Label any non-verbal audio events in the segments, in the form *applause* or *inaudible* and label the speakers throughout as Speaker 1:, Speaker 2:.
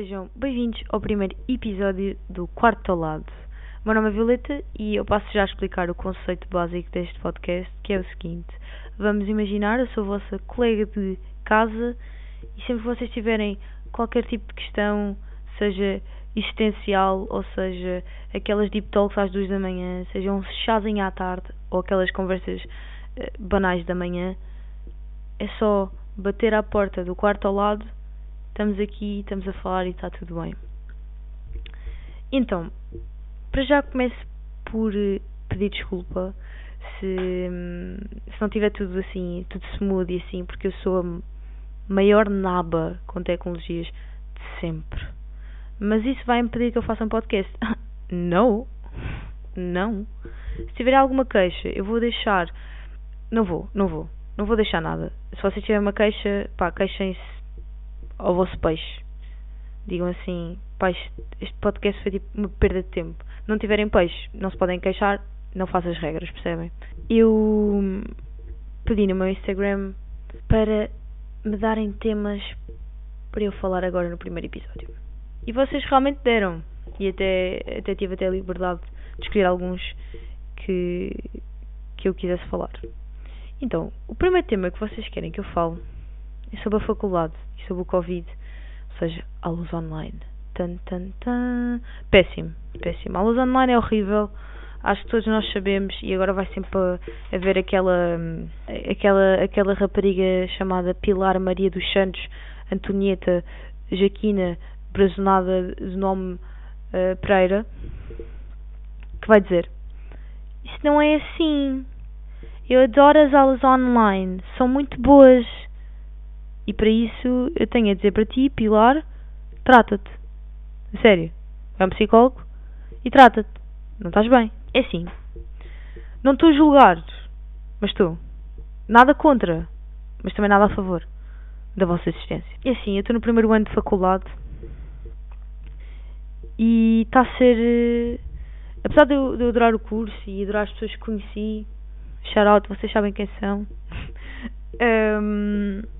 Speaker 1: Sejam bem-vindos ao primeiro episódio do Quarto ao Lado. Meu nome é Violeta e eu passo já a explicar o conceito básico deste podcast, que é o seguinte. Vamos imaginar, eu sou a vossa colega de casa e sempre que vocês tiverem qualquer tipo de questão, seja existencial, ou seja, aquelas deep talks às duas da manhã, seja um chazinho à tarde, ou aquelas conversas eh, banais da manhã, é só bater à porta do quarto ao lado, estamos aqui, estamos a falar e está tudo bem. Então, para já começo por eh, pedir desculpa se, hum, se não tiver tudo assim, tudo smooth e assim, porque eu sou a maior naba com tecnologias de sempre. Mas isso vai impedir que eu faça um podcast? *laughs* não. Não. Se tiver alguma queixa, eu vou deixar. Não vou, não vou. Não vou deixar nada. Se vocês tiverem uma queixa, pá, queixem-se ao vosso peixe. Digam assim, pá, este podcast foi tipo uma perda de tempo. Não tiverem peixe, não se podem queixar, não façam as regras, percebem? Eu pedi no meu Instagram para me darem temas para eu falar agora no primeiro episódio. E vocês realmente deram. E até, até tive até a liberdade de escolher alguns que, que eu quisesse falar. Então, o primeiro tema que vocês querem que eu fale é sobre a faculdade e sobre o Covid, ou seja, aulas online. Tan, tan, tan. Péssimo, péssimo. Aulas online é horrível, acho que todos nós sabemos, e agora vai sempre haver aquela, aquela, aquela rapariga chamada Pilar Maria dos Santos, Antonieta Jaquina, brazonada de nome uh, Pereira, que vai dizer: Isso não é assim. Eu adoro as aulas online, são muito boas. E para isso eu tenho a dizer para ti, Pilar, trata-te. Sério. Vai um psicólogo e trata-te. Não estás bem. É assim. Não estou a julgar, mas estou. Nada contra, mas também nada a favor da vossa existência. É assim, eu estou no primeiro ano de faculdade e está a ser. Eh, apesar de eu, de eu adorar o curso e adorar as pessoas que conheci, shout out, vocês sabem quem são. um, *laughs*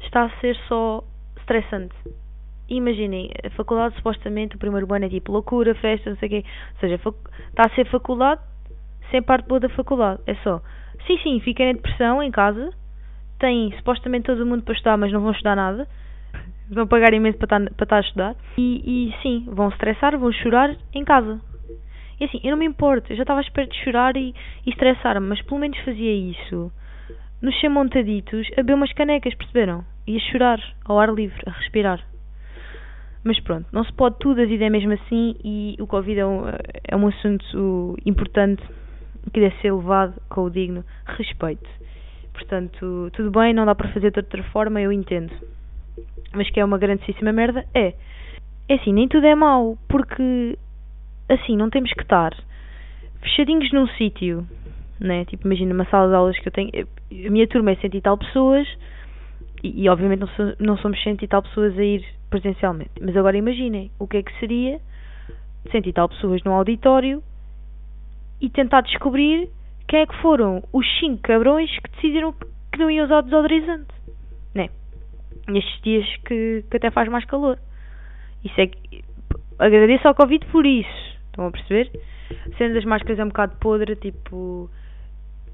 Speaker 1: está a ser só estressante. Imaginem, a faculdade supostamente, o primeiro ano é tipo loucura, festa, não sei o quê. Ou seja, está a ser faculdade sem parte boa da faculdade. É só, sim, sim, fiquem em depressão em casa, têm supostamente todo mundo para estudar, mas não vão estudar nada. *laughs* Vão pagar imenso para estar, para estar a estudar. E, e sim, vão estressar, vão chorar em casa. E assim, eu não me importo, eu já estava à espera de chorar e, e estressar-me, mas pelo menos fazia isso. Nos montaditos a beber umas canecas, perceberam? E a chorar, ao ar livre, a respirar. Mas pronto, não se pode tudo, a vida é mesmo assim e o Covid é um, é um assunto importante que deve ser levado com o digno respeito. Portanto, tudo bem, não dá para fazer de outra forma, eu entendo. Mas que é uma grandíssima merda, é. É assim, nem tudo é mau, porque assim, não temos que estar fechadinhos num sítio, né? Tipo, imagina uma sala de aulas que eu tenho. A minha turma é cento e tal pessoas e, e obviamente não, so, não somos cento e tal pessoas a ir presencialmente. Mas agora imaginem o que é que seria cento e tal pessoas num auditório e tentar descobrir quem é que foram os cinco cabrões que decidiram que não iam usar desodorizante, né? Nestes dias que, que até faz mais calor. Isso é que. Agradeço ao Covid por isso Estão a perceber? A cena das máscaras é um bocado podre, tipo.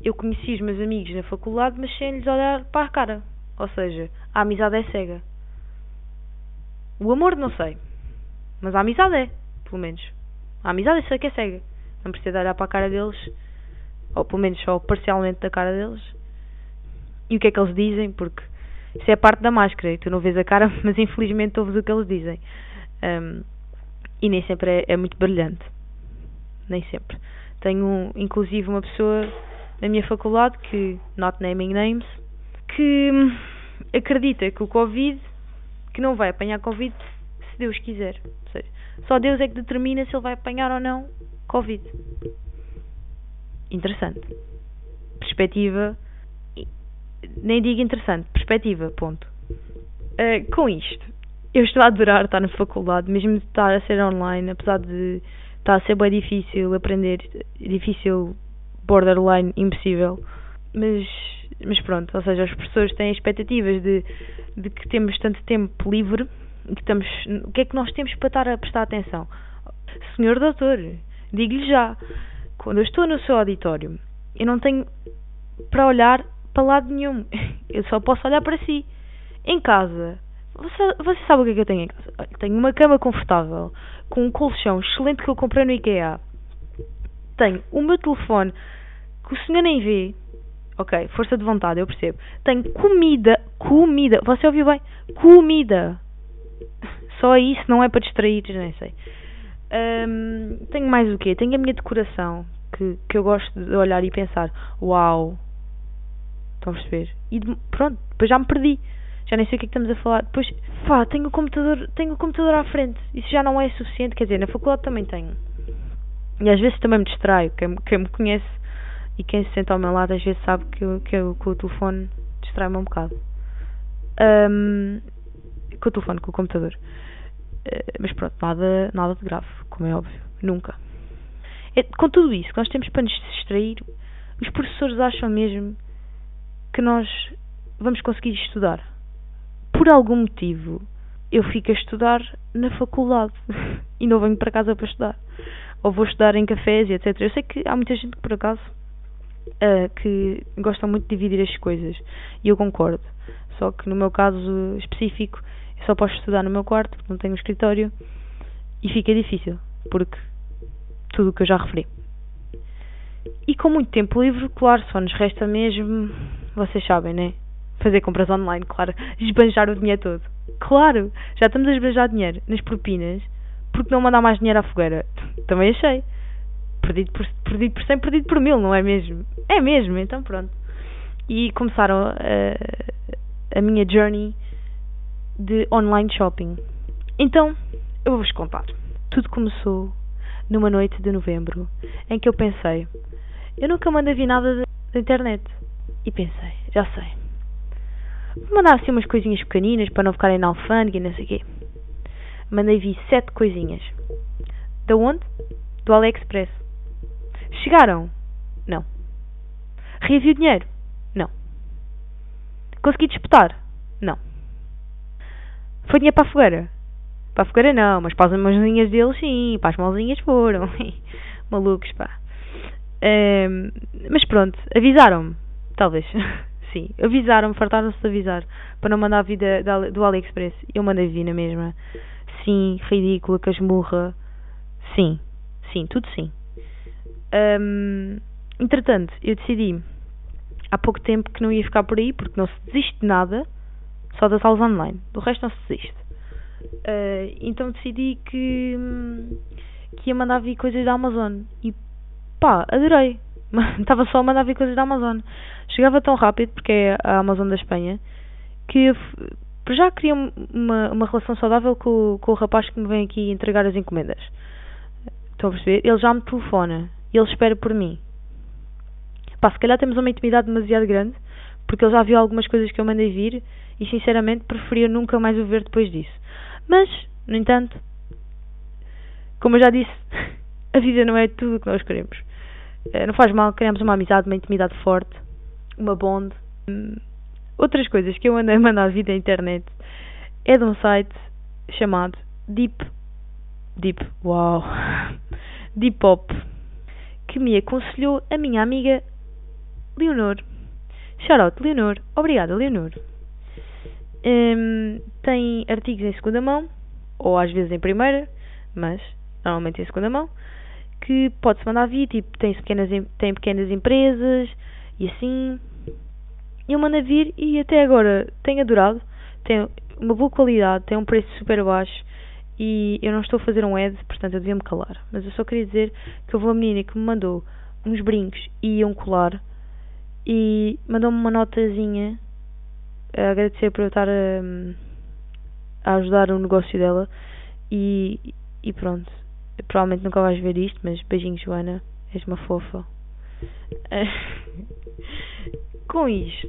Speaker 1: Eu conheci os meus amigos na faculdade, mas sem lhes olhar para a cara. Ou seja, a amizade é cega. O amor não sei. Mas a amizade é, pelo menos. A amizade eu sei que é cega. Não precisa olhar para a cara deles. Ou pelo menos só parcialmente da cara deles. E o que é que eles dizem, porque isso é parte da máscara e tu não vês a cara, *laughs* mas infelizmente ouves o que eles dizem. Um, e nem sempre é, é muito brilhante nem sempre. Tenho inclusive uma pessoa na minha faculdade que, not naming names, que hum, acredita que o Covid, que não vai apanhar Covid se Deus quiser. Seja, só Deus é que determina se ele vai apanhar ou não Covid. Interessante. Perspectiva. Nem digo interessante, perspectiva, ponto. Uh, com isto, eu estou a adorar estar na faculdade, mesmo de estar a ser online, apesar de está a ser bem difícil aprender, difícil, borderline, impossível. Mas, mas pronto, ou seja, os professores têm expectativas de, de que temos tanto tempo livre que estamos, o que é que nós temos para estar a prestar atenção? Senhor doutor, digo-lhe já, quando eu estou no seu auditório, eu não tenho para olhar para lado nenhum. *laughs* Eu só posso olhar para si. Em casa, você, você sabe o que é que eu tenho em casa? Tenho uma cama confortável, com um colchão excelente que eu comprei no IKEA. Tenho o meu telefone, que o senhor nem vê. Ok, força de vontade, eu percebo. Tenho comida, comida. Você ouviu bem? Comida. Só isso não é para distrair, nem sei. Um, tenho mais o quê? Tenho a minha decoração, que, que eu gosto de olhar e pensar, uau, estão a perceber? E de, pronto, depois já me perdi. Já nem sei o que é que estamos a falar. Depois, pá, tenho o computador, tenho o computador à frente. Isso já não é suficiente, quer dizer, na faculdade também tenho. E às vezes também me distraio. Quem, quem me conhece e quem se senta ao meu lado às vezes sabe que, eu, que, eu, que o telefone distrai-me um bocado. Um, com o telefone, com o computador. Uh, mas pronto, nada, nada de grave, como é óbvio. Nunca. É, com tudo isso que nós temos para nos distrair, os professores acham mesmo que nós vamos conseguir estudar. Por algum motivo, eu fico a estudar na faculdade *laughs* e não venho para casa para estudar. Ou vou estudar em cafés e etc. Eu sei que há muita gente que, por acaso, uh, que gostam muito de dividir as coisas. E eu concordo. Só que no meu caso específico, eu só posso estudar no meu quarto, porque não tenho escritório. E fica difícil, porque tudo o que eu já referi. E com muito tempo livre, claro, só nos resta mesmo, vocês sabem, né? Fazer compras online, claro. Esbanjar o dinheiro todo. Claro, já estamos a esbanjar dinheiro nas propinas, porque não mandar mais dinheiro à fogueira? Também achei. Perdido por, perdido por 100, perdido por mil, não é mesmo? É mesmo, então pronto. E começaram a, a minha journey de online shopping. Então, eu vou-vos contar. Tudo começou numa noite de novembro, em que eu pensei, eu nunca mandei vir nada da internet. E pensei, já sei. Mandar assim umas coisinhas pequeninas para não ficarem na alfândega e não sei o quê. Mandei vir sete coisinhas. Da onde? Do AliExpress. Chegaram? Não. Reavi o dinheiro? Não. Consegui disputar? Não. Foi dinheiro para a fogueira? Para a fogueira não, mas para as mãozinhas deles sim, para as mãozinhas foram. *laughs* Malucos, pá. Um, mas pronto, avisaram-me. Talvez. *laughs* sim, avisaram-me, fartaram-se de avisar. Para não mandar a vida do AliExpress. Eu mandei vir na mesma. Sim, ridícula, casmurra. Sim, sim, tudo sim. Um, entretanto, eu decidi há pouco tempo que não ia ficar por aí, porque não se desiste de nada, só das aulas online. Do resto não se desiste. Uh, então decidi que, que ia mandar vir coisas da Amazon. E pá, adorei. *laughs* Estava só a mandar vir coisas da Amazon. Chegava tão rápido, porque é a Amazon da Espanha, que já queria uma, uma relação saudável com, com o rapaz que me vem aqui entregar as encomendas. Estão a perceber? Ele já me telefona. Ele espera por mim. Pá, se calhar temos uma intimidade demasiado grande, porque ele já viu algumas coisas que eu mandei vir e sinceramente preferia nunca mais o ver depois disso. Mas, no entanto, como eu já disse, *laughs* a vida não é tudo o que nós queremos. Eh, não faz mal, queremos uma amizade, uma intimidade forte, uma bond. Hum, outras coisas que eu andei a mandar vir da internet é de um site chamado Deep. Deep, uau! *laughs* Deepop, que me aconselhou a minha amiga Leonor. Shoutout, Leonor. Obrigada, Leonor. Um, tem artigos em segunda mão, ou às vezes em primeira, mas normalmente em segunda mão, que pode-se mandar vir, tipo, tem pequenas, tem pequenas empresas e assim. Eu mando vir e até agora tenho adorado, tem uma boa qualidade, tem um preço super baixo e eu não estou a fazer um ad, portanto eu devia me calar. Mas eu só queria dizer que houve uma menina que me mandou uns brincos e um colar e mandou-me uma notazinha a agradecer por eu estar a, a ajudar o negócio dela e, e pronto. Provavelmente nunca vais ver isto, mas beijinhos, Joana. És uma fofa. *laughs* Com isto,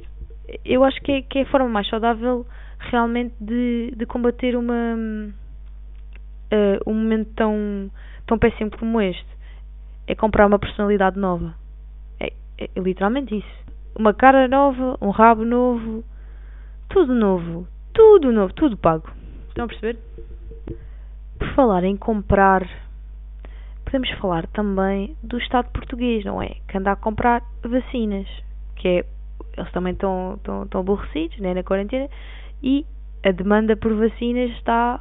Speaker 1: eu acho que é, que é a forma mais saudável realmente de, de combater uma, uh, um momento tão, tão péssimo como este. É comprar uma personalidade nova. É, é literalmente isso. Uma cara nova, um rabo novo, tudo novo. Tudo novo, tudo pago. Estão a perceber? Por falar em comprar, podemos falar também do Estado português, não é? Que anda a comprar vacinas, que é, eles também estão, estão, estão aborrecidos né, na quarentena e a demanda por vacinas está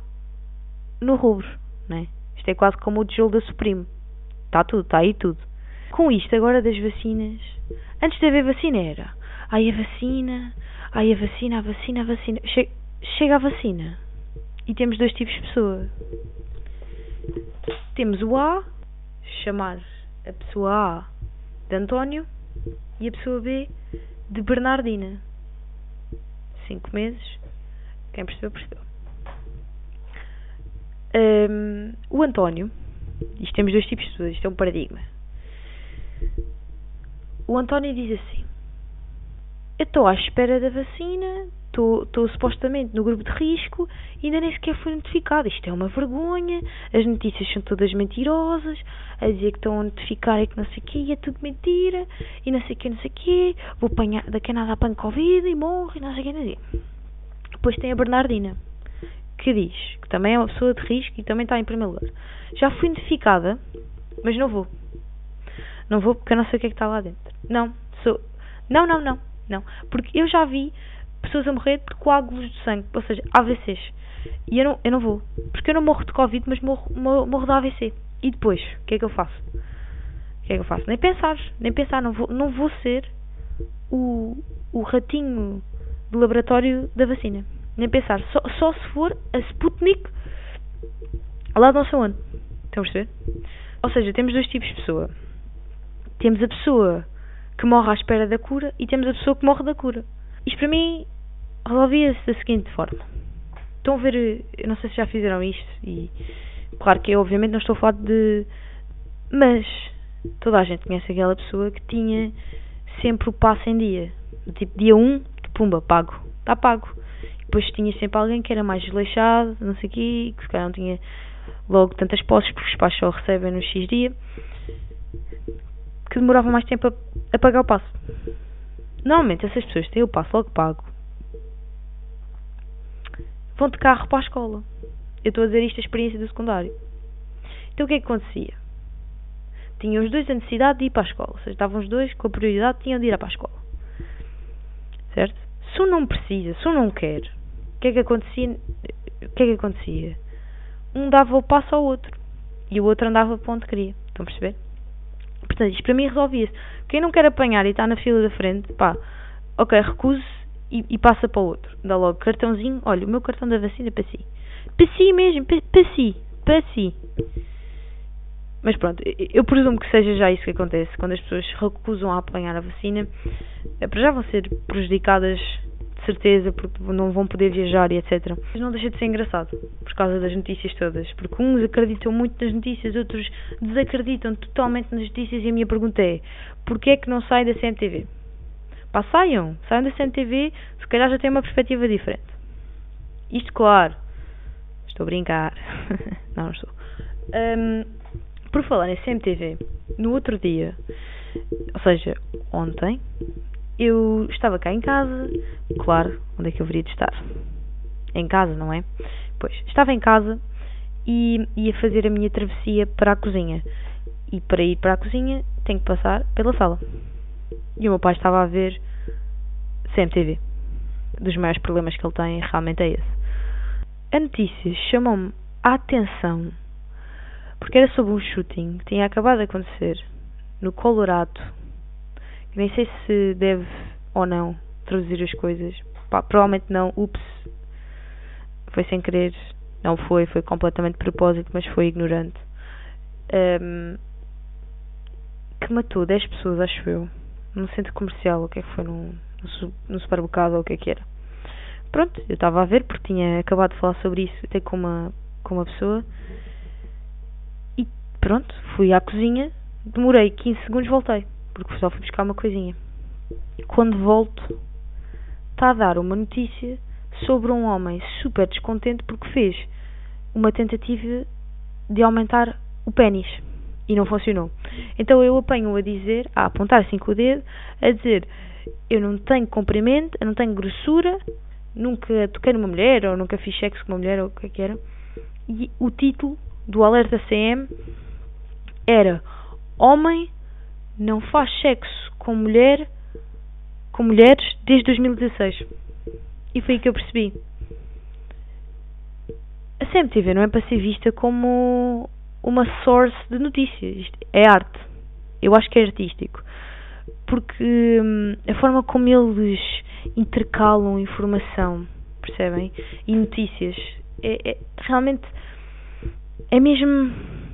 Speaker 1: no rubro, né? Isto é quase como o tijolo da Supremo. Está tudo, está aí tudo. Com isto agora das vacinas, antes de haver vacina era, ai a vacina, ai a vacina, a vacina, a vacina. Che chega a vacina e temos dois tipos de pessoa. Temos o A, chamar a pessoa A de António e a pessoa B de Bernardina. Cinco meses. Quem percebeu, percebeu. Um, o António, isto temos dois tipos de pessoas, isto é um paradigma. O António diz assim: Eu estou à espera da vacina, estou supostamente no grupo de risco e ainda nem sequer fui notificado. Isto é uma vergonha, as notícias são todas mentirosas, a dizer que estão a notificar e que não sei o quê, é tudo mentira, e não sei o quê, não sei o quê, vou apanhar, daqui a nada apanho Covid e morro e não sei o quê, não sei. Depois tem a Bernardina, que diz que também é uma pessoa de risco e também está em primeiro lugar. Já fui notificada, mas não vou. Não vou porque eu não sei o que é que está lá dentro. Não, sou. Não, não, não, não. Porque eu já vi pessoas a morrer de coágulos de sangue, ou seja, AVCs. E eu não, eu não vou. Porque eu não morro de Covid, mas morro, morro, morro de AVC. E depois, o que é que eu faço? O que é que eu faço? Nem pensar, nem pensar, não vou, não vou ser o, o ratinho de laboratório da vacina. Nem pensar, só, só se for a Sputnik lá de não sei onde. Estão a perceber? Ou seja, temos dois tipos de pessoa. Temos a pessoa que morre à espera da cura e temos a pessoa que morre da cura. Isto para mim resolvia-se da seguinte forma. Estão a ver, eu não sei se já fizeram isto e claro que eu obviamente não estou a falar de mas toda a gente conhece aquela pessoa que tinha sempre o passo em dia. Tipo dia 1, pumba, pago. Está pago. Depois tinha sempre alguém que era mais desleixado, não sei o quê, que se calhar não tinha logo tantas posses porque os pais só recebem no X dia, que demorava mais tempo a, a pagar o passo. Normalmente essas pessoas têm o passo logo pago. Vão de carro para a escola. Eu estou a dizer isto a experiência do secundário. Então o que é que acontecia? Tinham os dois a necessidade de ir para a escola. Ou seja, estavam os dois com a prioridade tinham de ir para a escola. Certo? Se um não precisa, se um não quer, o que é que acontecia? O que é que acontecia? Um dava o passo ao outro. E o outro andava para onde queria. Estão a perceber? Portanto, isto para mim resolvia-se. Quem não quer apanhar e está na fila da frente, pá, ok, recuse e, e, passa para o outro. Dá logo cartãozinho, olha, o meu cartão da vacina é para si. Para si mesmo, para, si, para si. Mas pronto, eu presumo que seja já isso que acontece. Quando as pessoas recusam a apanhar a vacina, eh, para já vão ser prejudicadas certeza, porque não vão poder viajar e etc. Mas não deixa de ser engraçado, por causa das notícias todas. Porque uns acreditam muito nas notícias, outros desacreditam totalmente nas notícias. E a minha pergunta é: porquê é que não saem da CMTV? Pá, saiam, saiam da CMTV, se calhar já têm uma perspectiva diferente. Isto, claro, estou a brincar. *laughs* não, não estou. Um, por falar em CMTV, no outro dia, ou seja, ontem, eu estava cá em casa, claro, onde é que eu deveria de estar? Em casa, não é? Pois, estava em casa e ia fazer a minha travessia para a cozinha. E para ir para a cozinha tenho que passar pela sala. E o meu pai estava a ver CMTV. Dos maiores problemas que ele tem realmente é esse. A notícia chamou-me a atenção porque era sobre um shooting que tinha acabado de acontecer no Colorado. Nem sei se deve ou não traduzir as coisas. Pá, provavelmente não. Ups. Foi sem querer. Não foi, foi completamente de propósito, mas foi ignorante. Um, que matou 10 pessoas, acho eu. Num centro comercial, o que é que foi? Num, num supermercado ou o que é que era. Pronto, eu estava a ver porque tinha acabado de falar sobre isso até com uma, com uma pessoa Pronto, fui à cozinha, demorei 15 segundos, voltei, porque só fui buscar uma coisinha. Quando volto, está a dar uma notícia sobre um homem super descontente porque fez uma tentativa de aumentar o pênis e não funcionou. Então eu apanho a dizer, a apontar assim com o dedo, a dizer eu não tenho comprimento, eu não tenho grossura, nunca toquei numa mulher ou nunca fiz sexo com uma mulher ou o que é que era E o título do alerta CM era Homem não faz sexo com mulher com mulheres desde 2016. E foi aí que eu percebi. A CMTV não é para ser vista como uma source de notícias. É arte. Eu acho que é artístico. Porque hum, a forma como eles intercalam informação, percebem? E notícias. É, é, realmente é mesmo.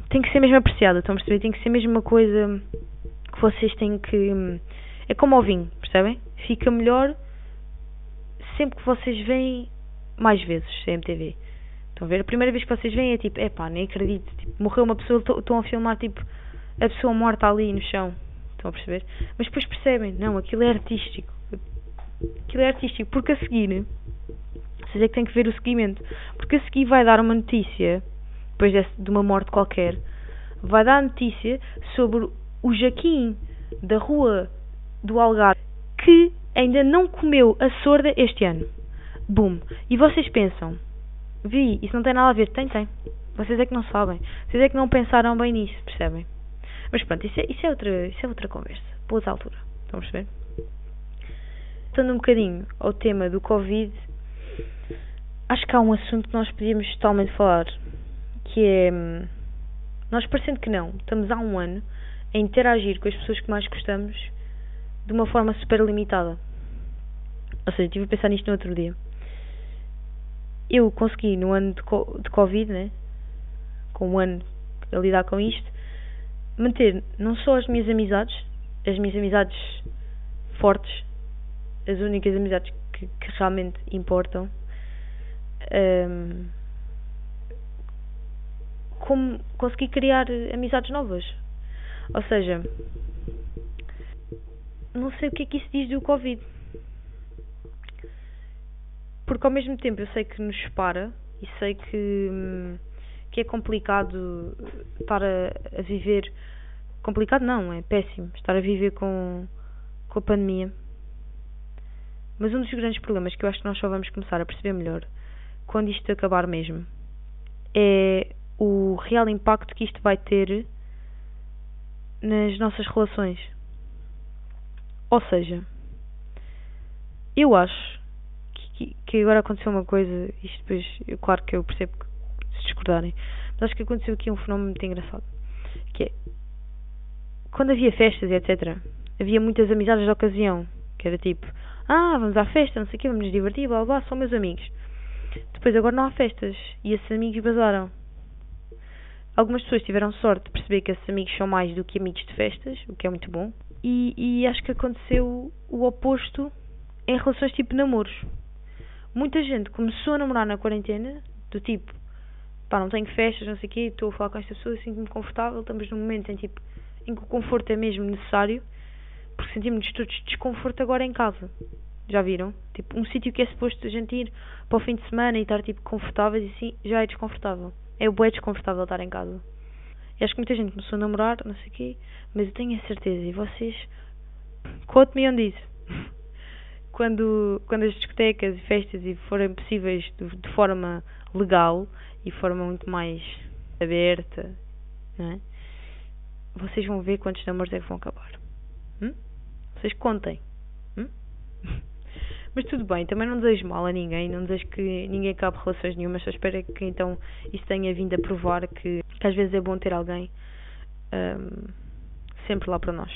Speaker 1: Tem que ser mesmo apreciada, estão a perceber? Tem que ser mesmo uma coisa vocês têm que. É como o vinho, percebem? Fica melhor sempre que vocês veem mais vezes CMTV. Estão a ver? A primeira vez que vocês veem é tipo, epá, nem acredito. Tipo, morreu uma pessoa, estão a filmar tipo a pessoa morta ali no chão. Estão a perceber? Mas depois percebem, não, aquilo é artístico. Aquilo é artístico, porque a seguir, vocês é que têm que ver o seguimento. Porque a seguir vai dar uma notícia, depois de uma morte qualquer, vai dar notícia sobre o Jaquim da rua do Algarve que ainda não comeu a sorda este ano. Boom. E vocês pensam, vi, isso não tem nada a ver. Tem, tem. Vocês é que não sabem. Vocês é que não pensaram bem nisso, percebem? Mas pronto, isso é, isso é, outra, isso é outra conversa. Outra altura. A perceber? Voltando um bocadinho ao tema do Covid, acho que há um assunto que nós podíamos totalmente falar, que é hum, nós parecendo que não, estamos há um ano a interagir com as pessoas que mais gostamos de uma forma super limitada. Ou seja, estive a pensar nisto no outro dia. Eu consegui, no ano de, de Covid, né? com um ano a lidar com isto, manter não só as minhas amizades, as minhas amizades fortes, as únicas amizades que, que realmente importam, um, como consegui criar amizades novas. Ou seja, não sei o que é que isso diz do Covid. Porque ao mesmo tempo eu sei que nos separa e sei que, hum, que é complicado estar a, a viver. Complicado não, é péssimo estar a viver com, com a pandemia. Mas um dos grandes problemas que eu acho que nós só vamos começar a perceber melhor quando isto acabar mesmo é o real impacto que isto vai ter nas nossas relações. Ou seja, eu acho que, que agora aconteceu uma coisa, isto depois, claro que eu percebo que se discordarem, mas acho que aconteceu aqui um fenómeno muito engraçado. Que é, quando havia festas e etc., havia muitas amizades de ocasião, que era tipo, ah, vamos à festa, não sei o quê, vamos nos divertir, blá blá, são meus amigos. Depois agora não há festas e esses amigos basaram. Algumas pessoas tiveram sorte de perceber que esses amigos são mais do que amigos de festas, o que é muito bom. E, e acho que aconteceu o oposto em relações tipo namoros. Muita gente começou a namorar na quarentena, do tipo, pá, não tenho festas, não sei o quê, estou a falar com esta pessoa, sinto-me confortável, estamos num momento em, tipo, em que o conforto é mesmo necessário, porque sentimos todos desconforto agora em casa. Já viram? Tipo, um sítio que é suposto a gente ir para o fim de semana e estar tipo confortáveis e assim, já é desconfortável. É bué desconfortável estar em casa. E acho que muita gente começou a namorar, não sei o quê, mas eu tenho a certeza, e vocês, quote me on this, quando, quando as discotecas e festas e forem possíveis de, de forma legal e forma muito mais aberta, não é? vocês vão ver quantos namoros é que vão acabar. Hum? Vocês contem. Hum? *laughs* Mas tudo bem, também não desejo mal a ninguém, não desejo que ninguém acabe relações nenhumas, só espero que então isso tenha vindo a provar que, que às vezes é bom ter alguém um, sempre lá para nós.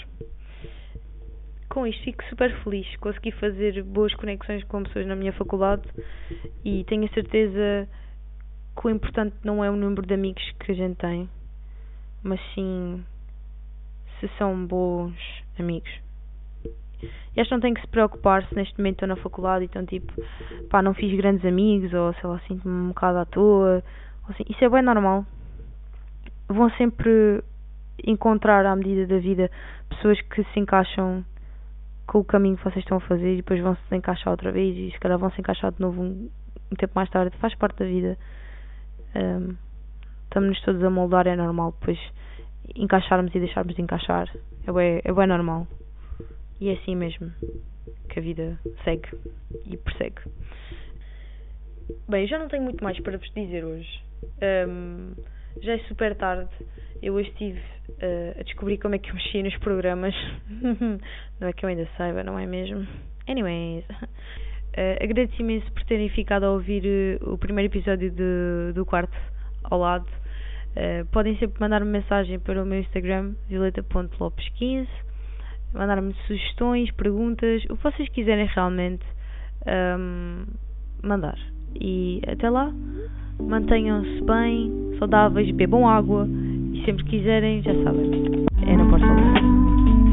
Speaker 1: Com isto fico super feliz, consegui fazer boas conexões com pessoas na minha faculdade e tenho a certeza que o importante não é o número de amigos que a gente tem, mas sim se são bons amigos. E acho que não tenho que se preocupar se neste momento estou na faculdade e então tipo, pá, não fiz grandes amigos ou sei lá, sinto-me um bocado à toa. Assim. Isso é bem normal. Vão sempre encontrar à medida da vida pessoas que se encaixam com o caminho que vocês estão a fazer e depois vão se encaixar outra vez e se calhar vão se encaixar de novo um, um tempo mais tarde. Faz parte da vida. Um, estamos todos a moldar, é normal depois encaixarmos e deixarmos de encaixar. É bem, é bem normal. E é assim mesmo que a vida segue e persegue. Bem, já não tenho muito mais para vos dizer hoje. Um, já é super tarde. Eu hoje estive uh, a descobrir como é que eu mexia nos programas. *laughs* não é que eu ainda saiba, não é mesmo? Anyways. Uh, agradeço imenso por terem ficado a ouvir uh, o primeiro episódio de, do quarto ao lado. Uh, podem sempre mandar-me mensagem para o meu Instagram, violeta.lopes15, mandar-me sugestões, perguntas, o que vocês quiserem realmente um, mandar. E até lá, mantenham-se bem, saudáveis, bebam água e sempre quiserem, já sabem, é na porta